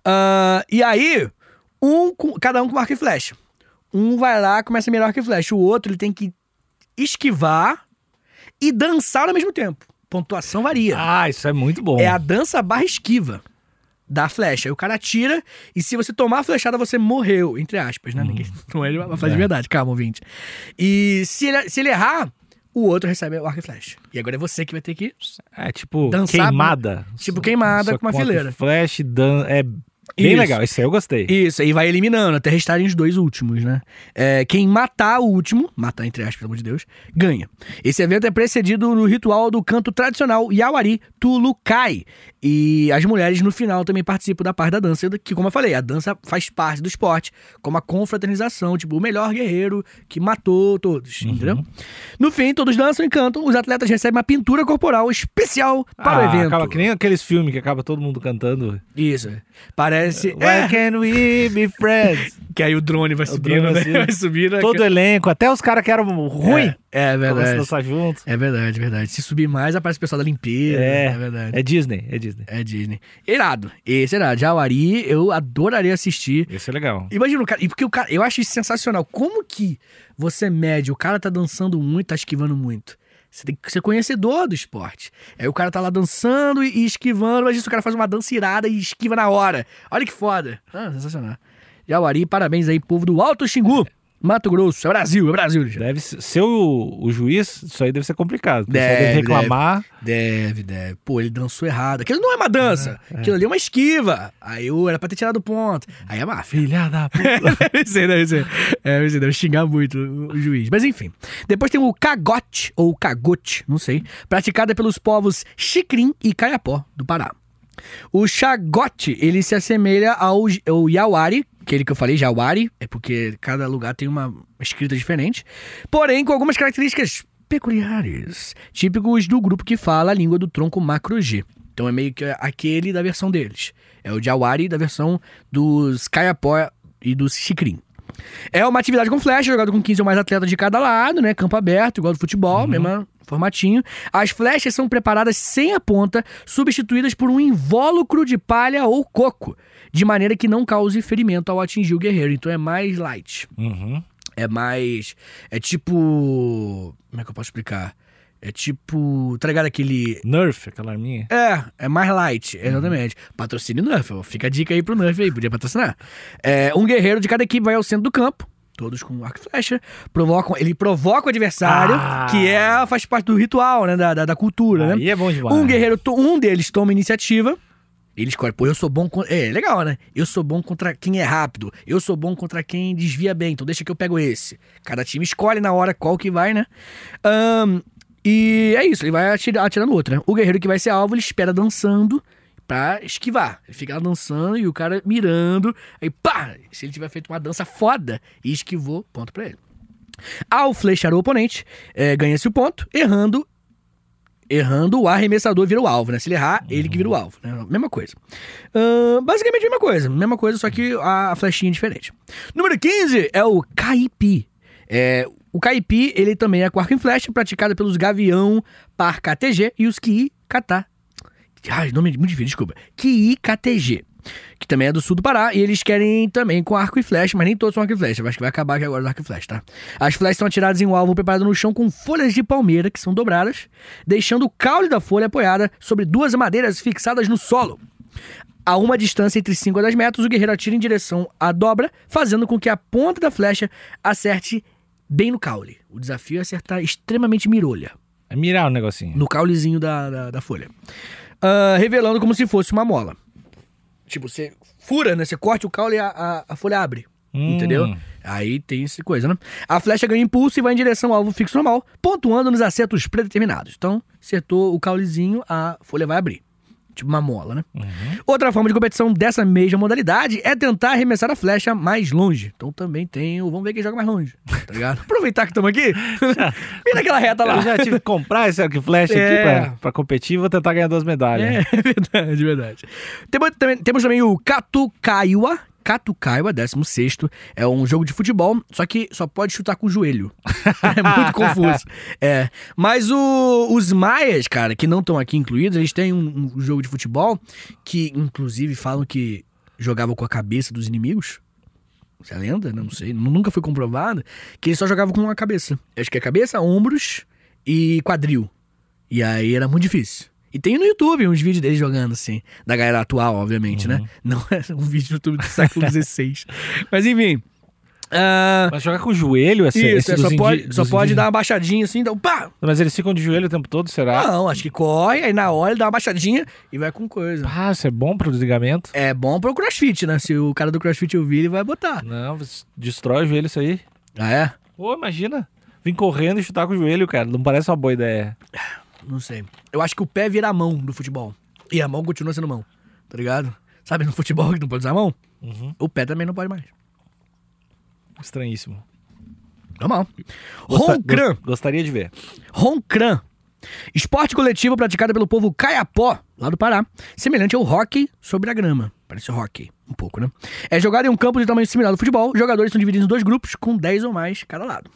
Ah, e aí, um, com- cada um com arco e flecha. Um vai lá, começa a mirar arco e flecha. O outro, ele tem que esquivar e dançar ao mesmo tempo. Pontuação varia. Ah, isso é muito bom. É a dança barra esquiva da flecha. Aí o cara atira e se você tomar a flechada, você morreu, entre aspas, né? Ninguém não é uma flecha de verdade, calma, ouvinte. E se ele, se ele errar, o outro recebe o arco e flecha. E agora é você que vai ter que... É tipo Dançar- queimada. Tipo queimada Só com uma fileira. Flash, dan... é bem Isso. legal. Isso aí eu gostei. Isso, aí vai eliminando até restarem os dois últimos, né? É, quem matar o último, matar entre aspas, pelo amor de Deus, ganha. Esse evento é precedido no ritual do canto tradicional Yawari Tulukai. E as mulheres no final também participam da parte da dança, que como eu falei, a dança faz parte do esporte, como a confraternização, tipo, o melhor guerreiro que matou todos, entendeu? No fim, todos dançam e cantam, os atletas recebem uma pintura corporal especial para o Ah, evento. Acaba que nem aqueles filmes que acaba todo mundo cantando. Isso. Parece. Why É, can we be friends? que aí o drone vai O subindo, drone né? assim, Vai subindo. Todo elenco, até os caras que eram ruins, É, é começam a verdade. dançar junto. É verdade, verdade. Se subir mais, aparece o pessoal da limpeza. É, É, verdade. é Disney, é Disney. É Disney. Irado. Esse é irado. Jawari, eu adoraria assistir. Esse é legal. Imagina o cara. E porque o cara. Eu acho isso sensacional. Como que você mede? O cara tá dançando muito, tá esquivando muito. Você tem que ser conhecedor do esporte. Aí o cara tá lá dançando e, esquivando, mas isso o cara faz uma dança irada e esquiva na hora. Olha que foda. Ah, sensacional. Jawari, parabéns aí, povo do Alto Xingu, Mato Grosso. É Brasil, é Brasil. Deve ser, o, o juiz, isso aí deve ser complicado. Deve, deve reclamar. Deve, deve. Pô, ele dançou errado. Aquilo não é uma dança. Aquilo ali é uma esquiva. Aí eu era pra ter tirado o ponto. Aí é máfia. Filha da puta. deve ser, deve ser. É, deve ser, deve xingar muito o, o juiz. Mas enfim. Depois tem o cagote, ou cagote, não sei, praticada pelos povos Xicrim e Caiapó, do Pará. O chagote, ele se assemelha ao, ao Yawari, aquele que eu falei, Jawari, é porque cada lugar tem uma escrita diferente, porém com algumas características peculiares, típicos do grupo que fala a língua do tronco macro G. Então é meio que aquele da versão deles. É o Jawari da versão dos Kayapó e dos Xicrim. É uma atividade com flecha, jogada com 15 ou mais atletas de cada lado, né? Campo aberto, igual do futebol, mesmo formatinho. As flechas são preparadas sem a ponta, substituídas por um invólucro de palha ou coco, de maneira que não cause ferimento ao atingir o guerreiro. Então é mais light. Uhum. É mais. É tipo. Como é que eu posso explicar? É tipo. Tá ligado aquele. Nerf, aquela arminha. É, é mais light, exatamente. Patrocínio Nerf, fica a dica aí pro Nerf aí, podia patrocinar. É, um guerreiro de cada equipe vai ao centro do campo, todos com arco e flecha, provocam, ele provoca o adversário, Ah. que é, faz parte do ritual, né, da, da, da cultura, né? Aí é bom demais. Um guerreiro, um deles toma iniciativa. Ele escolhe, pô, eu sou bom contra. É, legal, né? Eu sou bom contra quem é rápido. Eu sou bom contra quem desvia bem. Então deixa que eu pego esse. Cada time escolhe na hora qual que vai, né? Ahn, e é isso, ele vai atira- atirando outro, né? O guerreiro que vai ser alvo, ele espera dançando pra esquivar. Ele fica lá dançando e o cara mirando. Aí, pá! Se ele tiver feito uma dança foda e esquivou, ponto pra ele. Ao flechar o oponente, é, ganha-se o ponto, errando errando, o arremessador vira o alvo, né? Se ele errar, ele que vira o alvo, né? Mesma coisa. Ahn, basicamente a mesma coisa. Mesma coisa, só que a flechinha é diferente. Número 15 é o Caipi. É, o Caipi, ele também é com arco e flecha, praticado pelos Gavião Par KTG e os Ki Kata. Ai, nome muito difícil, desculpa. Ki KTG. Que também é do sul do Pará, e eles querem também com arco e flecha, mas nem todos são arco e flecha. Acho que vai acabar aqui agora do arco e flecha, tá? As flechas são atiradas em um alvo preparado no chão com folhas de palmeira, que são dobradas, deixando o caule da folha apoiada sobre duas madeiras fixadas no solo. A uma distância entre 5 a 10 metros, o guerreiro atira em direção à dobra, fazendo com que a ponta da flecha acerte bem no caule. O desafio é acertar extremamente mirolha, É mirar o negocinho. no caulezinho da, da, da folha. Ah, revelando como se fosse uma mola. Tipo, você fura, né? Você corta o caule e a, a, a folha abre. Hum. Entendeu? Aí tem essa coisa, né? A flecha ganha impulso e vai em direção ao alvo fixo normal, pontuando nos acertos predeterminados. Então, acertou o caulezinho, a folha vai abrir. Tipo uma mola, né? Outra forma de competição dessa mesma modalidade é tentar arremessar a flecha mais longe. Então também tem o. Vamos ver quem joga mais longe. Tá ligado? Aproveitar que estamos aqui. Vem naquela reta lá. Eu já tive que comprar esse arco e flecha É. aqui pra, pra competir e vou tentar ganhar duas medalhas. É, verdade, verdade. Temos também, temos também o Katukaiwa. Katukaiwa, 16 é um jogo de futebol, só que só pode chutar com o joelho. é muito confuso. É. Mas o- os maias, cara, que não estão aqui incluídos, eles têm um, um jogo de futebol que, inclusive, falam que jogavam com a cabeça dos inimigos. Isso é lenda? Não sei. Nunca foi comprovado. Que eles só jogavam com a cabeça. Acho que é cabeça, ombros e quadril. E aí era muito difícil. E tem no YouTube uns vídeos deles jogando, assim. Da galera atual, obviamente, né? Não é um vídeo no YouTube do século XVI. Mas enfim. Ah, Mas jogar com o joelho, esse, isso, esse é, só, pode, só pode dar uma baixadinha assim, então pá! Mas eles ficam de joelho o tempo todo, será? Não, acho que corre, aí na hora ele dá uma baixadinha e vai com coisa. Ah, isso é bom pro desligamento? É bom pro crossfit, né? Se o cara do crossfit ouvir, ele vai botar. Não, você destrói o joelho isso aí. Ah, é? Pô, imagina. Vim correndo e chutar com o joelho, cara. Não parece uma boa ideia. Não sei. Eu acho que o pé vira a mão do futebol. E a mão continua sendo mão. Tá ligado? Sabe no futebol que não pode usar a mão? Uhum. O pé também não pode mais. Estranhíssimo. Normal. Gosta- Roncran. gos- Gostaria de ver. Roncran. Esporte coletivo praticado pelo povo caiapó, lá do Pará, semelhante ao hockey sobre a grama. Parece hockey, um pouco, né? É jogado em um campo de tamanho similar ao futebol. Jogadores são divididos em dois grupos, com 10 ou mais cada lado.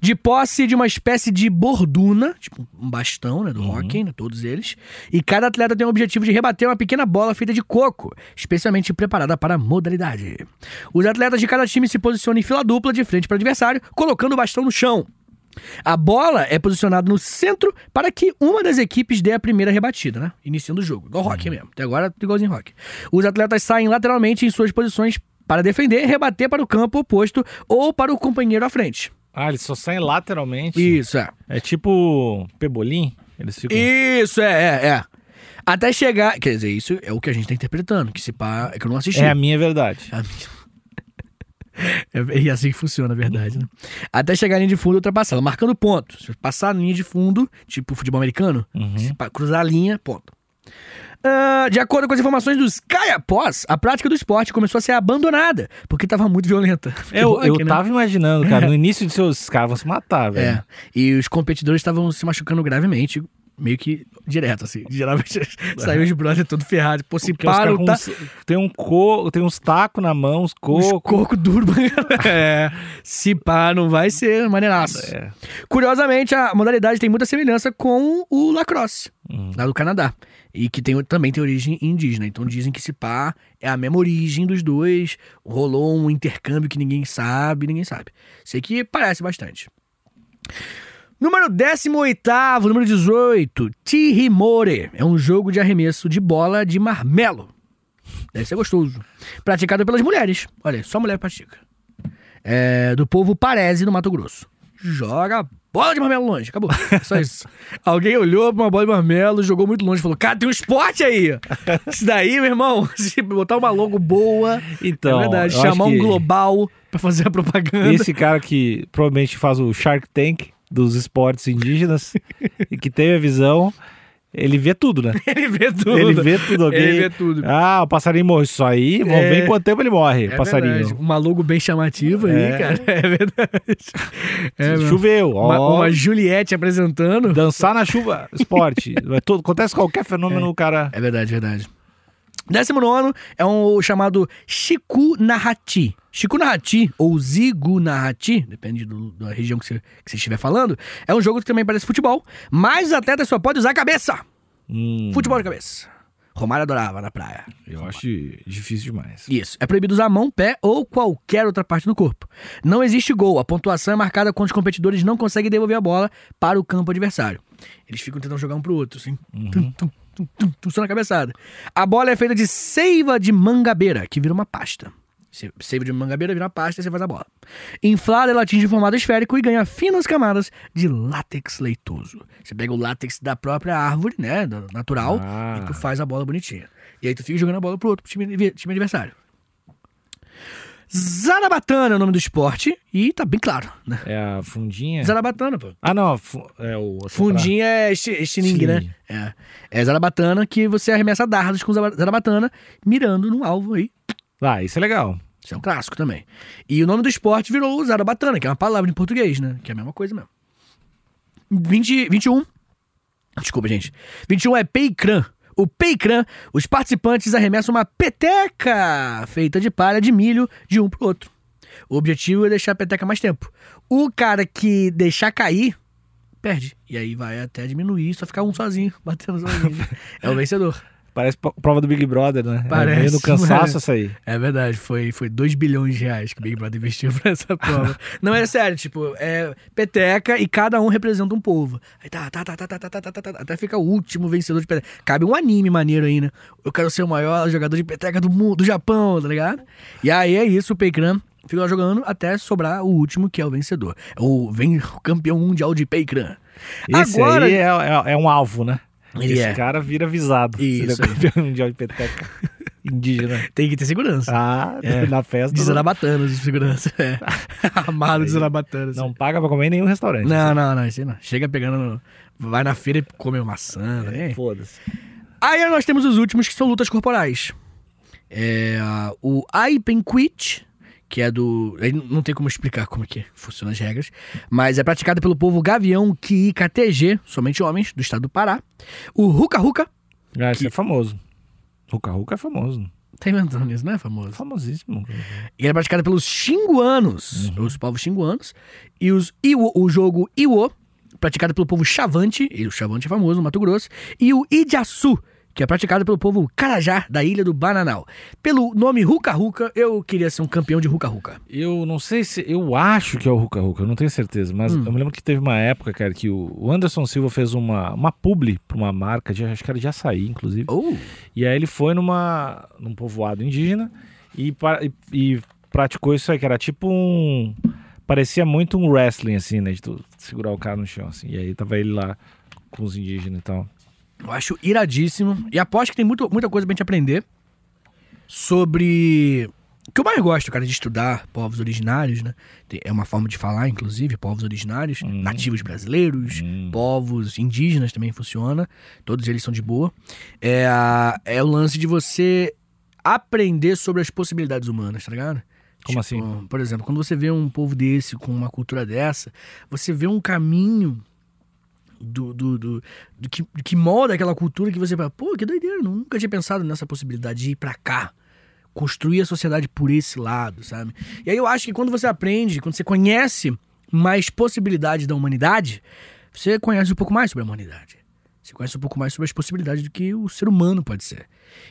De posse de uma espécie de borduna, tipo um bastão, né, do hockey, né, todos eles. E cada atleta tem o objetivo de rebater uma pequena bola feita de coco, especialmente preparada para a modalidade. Os atletas de cada time se posicionam em fila dupla de frente para o adversário, colocando o bastão no chão. A bola é posicionada no centro para que uma das equipes dê a primeira rebatida, né? Iniciando o jogo. Igual hockey mesmo. Até agora, igualzinho hockey. Os atletas saem lateralmente em suas posições para defender, rebater para o campo oposto ou para o companheiro à frente. Ah, eles só saem lateralmente. Isso, é. É tipo pebolim. Eles ficam. Isso, é, é, é. Até chegar. Quer dizer, isso é o que a gente tá interpretando. Que se pá. É que eu não assisti. É a minha verdade. A minha- É, e assim que funciona, a verdade, né? Até chegar à linha de fundo e ultrapassá-la, marcando ponto. Se passar na linha de fundo, tipo futebol americano, Uhum. cruzar a linha, ponto. Ah, de acordo com as informações dos Caiapós, a prática do esporte começou a ser abandonada, porque estava muito violenta. Eu, aqui, né? tava imaginando, cara, no início de seus caras vão se matar, velho. É. E os competidores estavam se machucando gravemente, meio que direto, assim. Geralmente saiu os brothers todo ferrado. Pô, se para, tá... uns- tem um co, tem uns tacos na mão, uns Os cocos. coco duro. é. Se pá, não vai ser maneiraço. É. Curiosamente, a modalidade tem muita semelhança com o lacrosse, Hum. lá do Canadá. E que tem, também tem origem indígena. Então dizem que se pá é a mesma origem dos dois. Rolou um intercâmbio que ninguém sabe, ninguém sabe. Sei que parece bastante. Número 18, número 18, Tirimore. É um jogo de arremesso de bola de marmelo. Deve ser gostoso. Praticado pelas mulheres. Olha, só mulher pratica. É, do povo Parese, no Mato Grosso. Joga bola de marmelo longe. Acabou. É Só isso. Alguém olhou pra uma bola de marmelo, jogou muito longe e falou: Cara, tem um esporte aí. Isso daí, meu irmão, se botar uma logo boa. Então, é verdade. Chamar um global pra fazer a propaganda. Esse cara que provavelmente faz o Shark Tank dos esportes indígenas e que tem a visão, ele vê tudo, né? Ele vê tudo. Ele vê tudo, alguém. Ele vê tudo. Ah, o passarinho morre. Isso aí, vamos É. ver quanto tempo ele morre, É passarinho. verdade. Uma logo bem chamativa aí, É. cara. É verdade. É. Choveu. uma, ó. uma Juliette apresentando. Dançar na chuva, esporte. Acontece qualquer fenômeno, o cara. É verdade, verdade. Décimo nono é um chamado Shiku Nahati. Shiku Nahati, ou Zigu Nahati, depende do- da região que você, que você estiver falando, é um jogo que também parece futebol, mas os atletas só podem usar a cabeça. Hum, Futebol de cabeça. Romário adorava na praia. eu acho difícil demais. Isso. É proibido usar mão, pé ou qualquer outra parte do corpo. Não existe gol. A pontuação é marcada quando os competidores não conseguem devolver a bola para o campo adversário. Eles ficam tentando jogar um pro outro, assim. Tum, tum, tum, tum, tum, só na cabeçada. A bola é feita de seiva de mangabeira, que vira uma pasta. Se- Seiva de mangabeira vira uma pasta e você faz a bola. Inflada, ela atinge o formato esférico e ganha finas camadas de látex leitoso. Você pega o látex da própria árvore, né, natural, Ah. e tu faz a bola bonitinha. E aí tu fica jogando a bola pro outro pro time, time adversário. Zarabatana é o nome do esporte e tá bem claro, né? É a fundinha? Zarabatana, pô. Ah, não. É o... Fundinha é esti- estilingue, né? É. É Zarabatana que você arremessa dardos com zara- Zarabatana mirando no alvo aí. Ah, isso é legal. Isso é um clássico também. E o nome do esporte virou Zarabatana, que é uma palavra em português, né? Que é a mesma coisa mesmo. 20, 21. Desculpa, gente. 21 é Peicran. O Peicran, os participantes arremessam uma peteca feita de palha de milho de um pro outro. O objetivo é deixar a peteca mais tempo. O cara que deixar cair, perde. E aí vai até diminuir, só ficar um sozinho, batendo sozinho. é o vencedor. Parece prova do Big Brother, né? Parece, É meio no cansaço essa aí. É verdade, foi, foi 2 bilhões de reais que o Big Brother investiu pra essa prova. Não, é sério, tipo, é peteca e cada um representa um povo. Aí tá, tá, tá, tá, tá, tá, tá, tá, tá, tá, até fica o último vencedor de peteca. Cabe um anime maneiro aí, né? Eu quero ser o maior jogador de peteca do mundo, do Japão, tá ligado? E aí é isso, o Peikran fica jogando até sobrar o último, que é o vencedor. É o, vem, o campeão mundial de Peikran. Esse Agora- aí é, é- é um alvo, né? Ele Esse é. cara vira visado. Isso Ele é campeão mundial de peteca indígena. Tem que ter segurança. Ah, É. na festa. De não- zarabatanas de segurança. É. Amado de zarabatanas. Não paga pra comer em nenhum restaurante. Não, não, não, isso aí não. Chega pegando. Vai na feira e come uma maçã. né? Foda-se. Aí nós temos os últimos que são lutas corporais. É, o Aipenquit, que é do. aí Não tem como explicar como é que funcionam as regras. Mas é praticado pelo povo Gavião KTG, somente homens, do estado do Pará. O Ruka Ruka. Ah, esse é famoso. Ruka Ruka é famoso. Tá inventando isso, não é famoso? Famosíssimo. E é praticado pelos xinguanos, os povos xinguanos. E os Iwo, o jogo Iwo, praticado pelo povo Chavante, e o Chavante é famoso no Mato Grosso. E o Idiaçu, que é praticado pelo povo Carajá, da ilha do Bananal. Pelo nome Ruka Ruka, eu queria ser um campeão de Ruka Ruka. Eu não sei se. Eu acho que é o Ruka Ruka, eu não tenho certeza. Mas Hum. eu me lembro que teve uma época, cara, que o Anderson Silva fez uma, uma publi pra uma marca, de, acho que era de açaí, inclusive. Oh, E aí ele foi numa, num povoado indígena e, e- e praticou isso aí, que era tipo um. Parecia muito um wrestling, assim, né? De tu segurar o cara no chão, assim. E aí tava ele lá com os indígenas e tal. Eu acho iradíssimo. E aposto que tem muito, muita coisa pra gente aprender sobre. O que eu mais gosto, cara, de estudar povos originários, né? É uma forma de falar, inclusive, povos originários, Hum. nativos brasileiros, Hum. povos indígenas também funciona. Todos eles são de boa. É, é o lance de você aprender sobre as possibilidades humanas, tá ligado? Como assim? Por exemplo, quando você vê um povo desse com uma cultura dessa, você vê um caminho do, do, do, do que, que molda aquela cultura que você fala, pô, que doideira, nunca tinha pensado nessa possibilidade de ir pra cá. Construir a sociedade por esse lado, sabe? E aí eu acho que quando você aprende, quando você conhece mais possibilidades da humanidade, você conhece um pouco mais sobre a humanidade. Você conhece um pouco mais sobre as possibilidades do que o ser humano pode ser.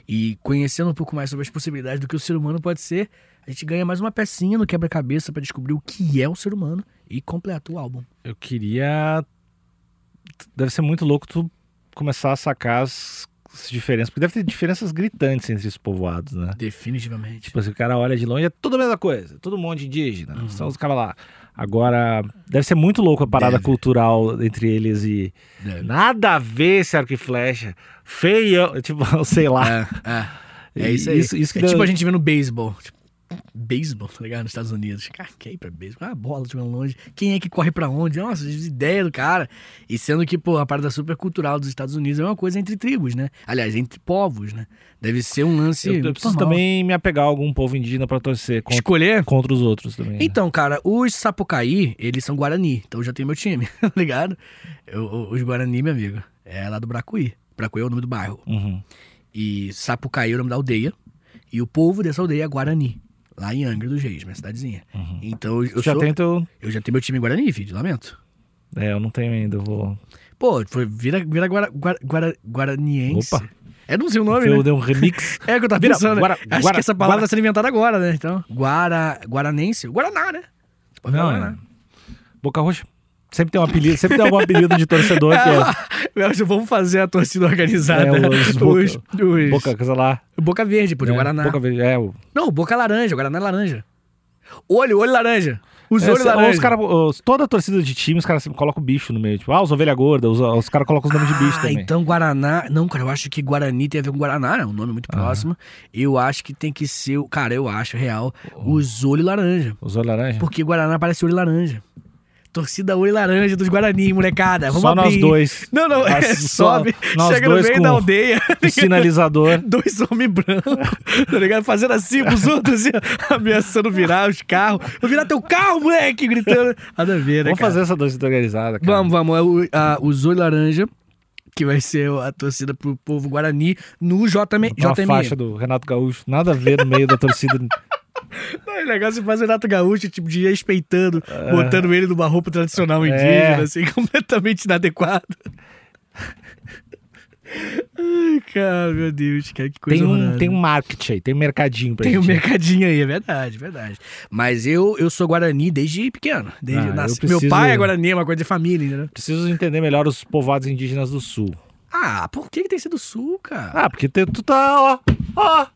E conhecendo um pouco mais sobre as possibilidades do que o ser humano pode ser, a gente ganha mais uma pecinha no quebra-cabeça pra descobrir o que é o ser humano e completa o álbum. Eu queria. Deve ser muito louco tu começar a sacar as as diferenças. Porque deve ter diferenças gritantes entre os povoados, né? Definitivamente. Tipo assim, o cara olha de longe, é tudo a mesma coisa, todo um monte de indígena, Uhum. são os caras lá. Agora, deve ser muito louco a parada Deve. cultural entre eles e Deve. nada a ver esse arco e flecha, feio, tipo, sei lá. É, é. É isso aí. Isso, isso que é deu- tipo a gente vê no beisebol. Tipo, beisebol, tá ligado? Nos Estados Unidos. Cara, quer ir pra beisebol? Ah, bola jogando longe. Quem é que corre pra onde? Nossa, ideia do cara. E sendo que, pô, a parada super cultural dos Estados Unidos é uma coisa entre tribos, né? Aliás, entre povos, né? Deve ser um lance. eu, eu preciso normal. também me apegar a algum povo indígena pra torcer contra, Escolher? contra os outros também. né? Então, cara, os Sapucaí, eles são Guarani. Então eu já tenho meu time, tá ligado? Eu- os Guarani, meu amigo, é lá do Bracuí. Bracuí é o nome do bairro. Uhum. E Sapucaí é o nome da aldeia. E o povo dessa aldeia é Guarani. Lá em Angra dos Reis, minha cidadezinha. Então eu, já sou- tem teu... eu já tenho meu time em Guarani, filho, lamento. É, eu não tenho ainda, eu vou... Pô, foi, vira, vira guara, guara, guara- guaraniense. Opa. É, não sei o nome, eu né? dei um remix. É o que eu tava Vira pensando. guara- Acho guara- que essa palavra guara- tá sendo inventada agora, né? Então, guara, guaranense. Guaraná, né? Não, falar é. Guaraná. Boca Roxa. Sempre tem um apelido, sempre tem algum apelido de torcedor que é... Eu acho que vamos fazer a torcida organizada. É, os Boca- os, os- Boca, coisa lá. Boca Verde, pô, de é, Guaraná. Boca Verde, é, o... Não, Boca Laranja, Guaraná é laranja. Olho, olho laranja. Os É, olhos laranja. os cara, os- toda a torcida de time, os caras sempre colocam bicho no meio. Tipo, ah, os ovelha gorda, os, os caras colocam os nomes de bicho Ah, também. então Guaraná. Não, cara, eu acho que Guarani tem a ver com Guaraná, né? Um nome muito próximo. Eu acho que tem que ser. o- Cara, eu acho real. Os olhos laranja. Os olhos laranja? Porque Guaraná parece olho laranja. Torcida olho laranja dos Guarani, molecada. Vamos Só nós abrir. dois. Não, não, é, Nós- sobe, nós chega no dois meio com- da aldeia. Sinalizador. Dois homens brancos, tá ligado? Fazendo assim pros outros, assim, ameaçando virar os carros. Vou virar teu carro, moleque! Gritando. Nada a ver, né, Vamos cara? fazer essa torcida organizada, cara. Vamos, vamos. É o, a, os Olho Laranja, que vai ser a torcida pro povo Guarani no JM, JME. faixa do Renato Gaúcho. Nada a ver no meio da torcida. Não, é legal você fazer Renato Gaúcho, tipo, de ir respeitando, botando ele numa roupa tradicional indígena, É. assim, completamente inadequado. Ai, cara, meu Deus, cara, que coisa Tem um, horrorosa. tem um marketing aí, tem um mercadinho pra Tem um gente. mercadinho aí, é verdade, verdade. Mas eu, eu sou Guarani desde pequeno. Desde Ah, nasci. preciso- Meu pai é Guarani, é uma coisa de família, entendeu? Preciso entender melhor os povoados indígenas do sul. Ah, por que, que tem sido sul, cara? Ah, porque te- tu tá, ó, ó.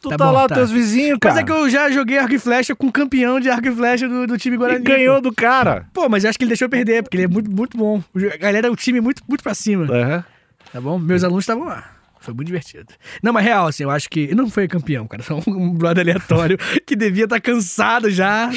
Tu Tá tá, bom, lá, tá. teus vizinhos, cara. Mas é que eu já joguei arco e flecha com o campeão de arco e flecha do, do time E Guarani. ganhou do cara. Pô, mas eu acho que ele deixou perder, porque ele é muito, muito bom. A galera, o time é muito, muito pra cima. Aham. Tá bom? Meus alunos estavam lá. Foi muito divertido. Não, mas real, assim, eu acho que. Não foi campeão, cara. Só um brother aleatório que devia estar cansado já.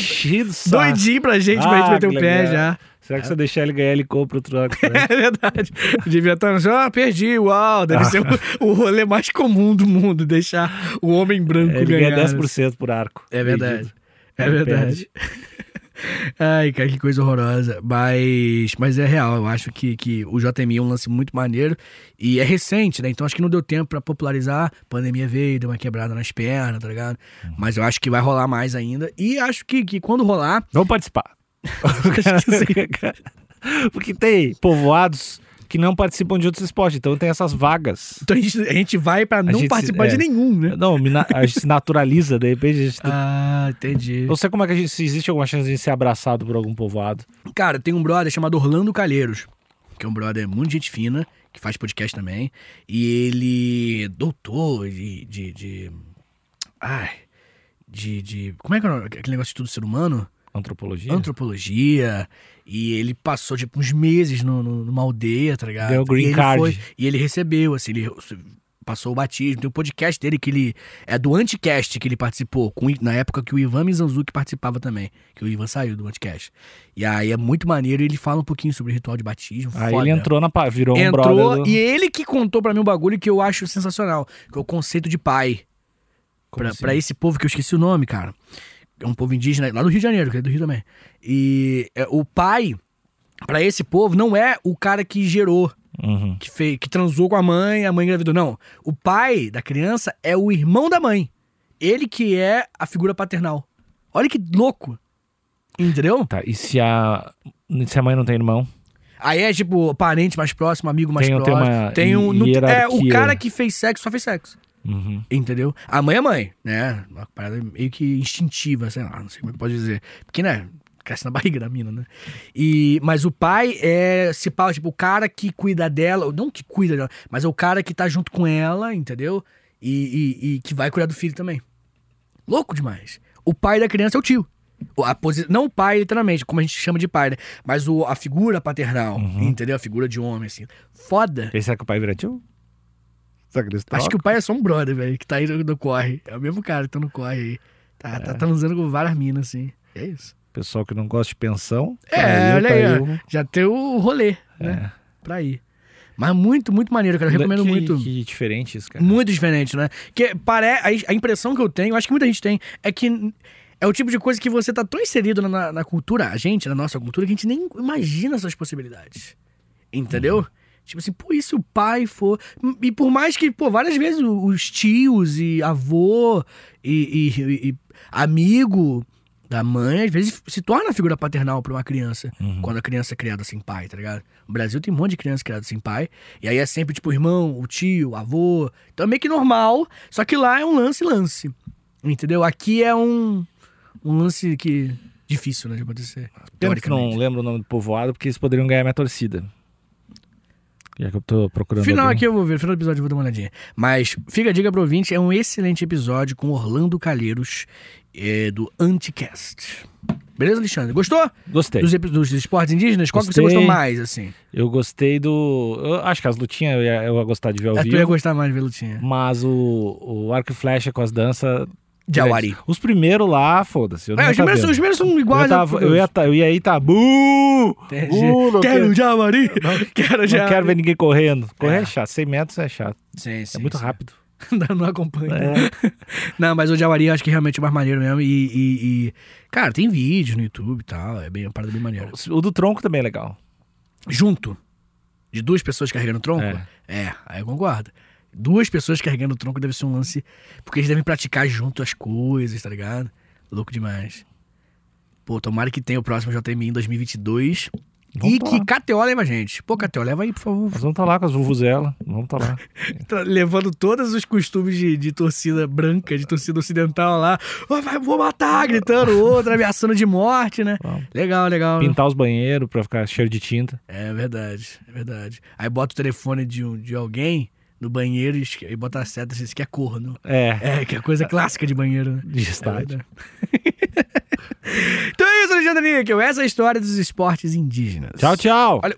Doidinho pra gente, pra gente Ah, meter o pé legal. já. Será que se eu deixar ele ganhar, ele compra outro arco? né? É verdade. Devia estar assim, ah, perdi, uau. Deve ser o, o rolê mais comum do mundo, deixar o homem branco ele ganhar. ganha 10% por arco. É verdade. É Ele verdade. Ai, cara, que coisa horrorosa. Mas, mas é real, eu acho que, que o JMI é um lance muito maneiro e é recente, né? Então acho que não deu tempo pra popularizar. pandemia veio, deu uma quebrada nas pernas, tá ligado? Uhum. Mas eu acho que vai rolar mais ainda. E acho que, que quando rolar. Vamos participar. Porque tem povoados que não participam de outros esportes, então tem essas vagas. Então a gente, a gente vai pra não se- participar de é. nenhum, né? Não, a gente se naturaliza, de repente a gente... Ah, entendi. Não sei como é que a gente, se existe alguma chance de ser abraçado por algum povoado. Cara, tem um brother chamado Orlando Calheiros, que é um brother muito gente fina, que faz podcast também. E ele é doutor de. de, de ai. De, de. Como é que é aquele negócio de estudo do ser humano? Antropologia? Antropologia. E ele passou, tipo, uns meses no, no- numa aldeia, tá ligado? Ganhou green e ele card. foi- e ele recebeu, assim, ele passou o batismo. Tem um podcast dele que ele. É do Anticast que ele participou, com, na época que o Ivan Mizanzuki participava também. Que o Ivan saiu do Anticast. E aí é muito maneiro e ele fala um pouquinho sobre o ritual de batismo. Aí foda. ele entrou na... Virou um Entrou brother do... e ele que contou pra mim um bagulho que eu acho sensacional, que é o conceito de pai. Como Pra, assim? pra esse povo que eu esqueci o nome, cara. É um povo indígena lá do Rio de Janeiro, que é do Rio também. E é, o pai, pra esse povo, não é o cara que gerou, Uhum. que, fez, que transou com a mãe, a mãe engravidou. Não. O pai da criança é o irmão da mãe. Ele que é a figura paternal. Olha que louco. Entendeu? Tá, e se a... Se a mãe não tem irmão? Aí é tipo parente mais próximo, amigo mais Tem- tem próximo. uma tem um. no- é, o cara que fez sexo só fez sexo. Uhum. Entendeu? A mãe é mãe, né? Uma parada meio que instintiva, sei lá, não sei como é que pode dizer. Porque, né? Cresce na barriga da mina, né? E, mas o pai é, se pau, tipo, o cara que cuida dela, não que cuida dela, mas é o cara que tá junto com ela, entendeu? E, e- e que vai cuidar do filho também. Louco demais. O pai da criança é o tio. A posi... Não o pai, literalmente, como a gente chama de pai, né? Mas o, a figura paternal, entendeu? A figura de homem, assim. Foda. Esse é que o pai vira tio? Eles Acho que o pai é só um brother, velho, que tá aí no, no corre. É o mesmo cara que tá no corre aí. Tá, tá transando com várias minas, assim. É isso. Pessoal que não gosta de pensão. É, tá olha tá aí, Já tem o rolê, né? Pra ir. Mas muito, muito maneiro, cara. Eu recomendo que, muito. Que diferente isso, cara. Muito diferente, né? Que pare... a, impressão que eu tenho, acho que muita gente tem, é que é o tipo de coisa que você tá tão inserido na, na cultura, a gente, na nossa cultura, que a gente nem imagina essas possibilidades. Entendeu? Uhum. Tipo assim, pô, e se o pai for. E por mais que, pô, várias vezes os tios e avô e, e- e amigo da mãe, às vezes se torna figura paternal pra uma criança. Uhum. Quando a criança é criada sem pai, tá ligado? No Brasil tem um monte de criança criada sem pai. E aí é sempre, tipo, o irmão, o tio, o avô. Então é meio que normal. Só que lá é um lance-lance. Entendeu? Aqui é um, um lance que. difícil, né, de acontecer. Pena que não lembro o nome do povoado, porque eles poderiam ganhar minha torcida. Já que eu tô procurando. Final alguém. aqui eu vou ver, final do episódio eu vou dar uma olhadinha. Mas fica a dica pro ouvinte, é um excelente episódio com Orlando Calheiros, é, do Anticast. Beleza, Alexandre? Gostou? Gostei. Dos, dos esportes indígenas? Qual que você gostou mais, assim? Eu gostei do. Eu acho que as lutinhas eu ia, eu ia gostar de ver ao É, tu ia vivo. gostar mais de ver lutinha. Mas o, o arco e flecha com as danças. Jawari. Os primeiros lá, foda-se. eu É, os tá primeiros, os primeiros são eu, iguais. tava, a- eu, ia tá, eu ia aí tá. Não Quero quero, Jawari. Quero não quero ver ninguém correndo. Correr é, É. chato. 100 metros é chato. Sim, sim, é muito sim. rápido. não, não acompanho. É. Não, mas o Jawari eu acho que realmente é mais maneiro mesmo. E, e- e- Cara, tem vídeo no YouTube e tal. É bem, uma parada bem maneira. O do tronco também é legal. Junto. De duas pessoas carregando o tronco? É. É, aí eu concordo. Duas pessoas carregando o tronco deve ser um lance. Porque eles devem praticar junto as coisas, tá ligado? Louco demais. Pô, tomara que tenha o próximo JMI em 2022. Vamos e tá que lá. KTO leva a gente. Pô, KTO, leva aí, por favor. Nós vamos estar lá com as vuvuzela. Vamos estar lá. Tá levando todos os costumes de, de torcida branca, de torcida ocidental lá. Vai, vou matar, gritando outro, ameaçando de morte, né? Vamos. Legal, legal. né? Pintar os banheiros pra ficar cheiro de tinta. É verdade, é verdade. Aí bota o telefone de, um- de alguém no banheiro e, e bota a seta, isso que é corno. É, É, que é coisa clássica de banheiro, né? de É estádio. verdade. então é isso, Alexandre Níquel. Essa é a história dos esportes indígenas. Tchau, tchau. Olha,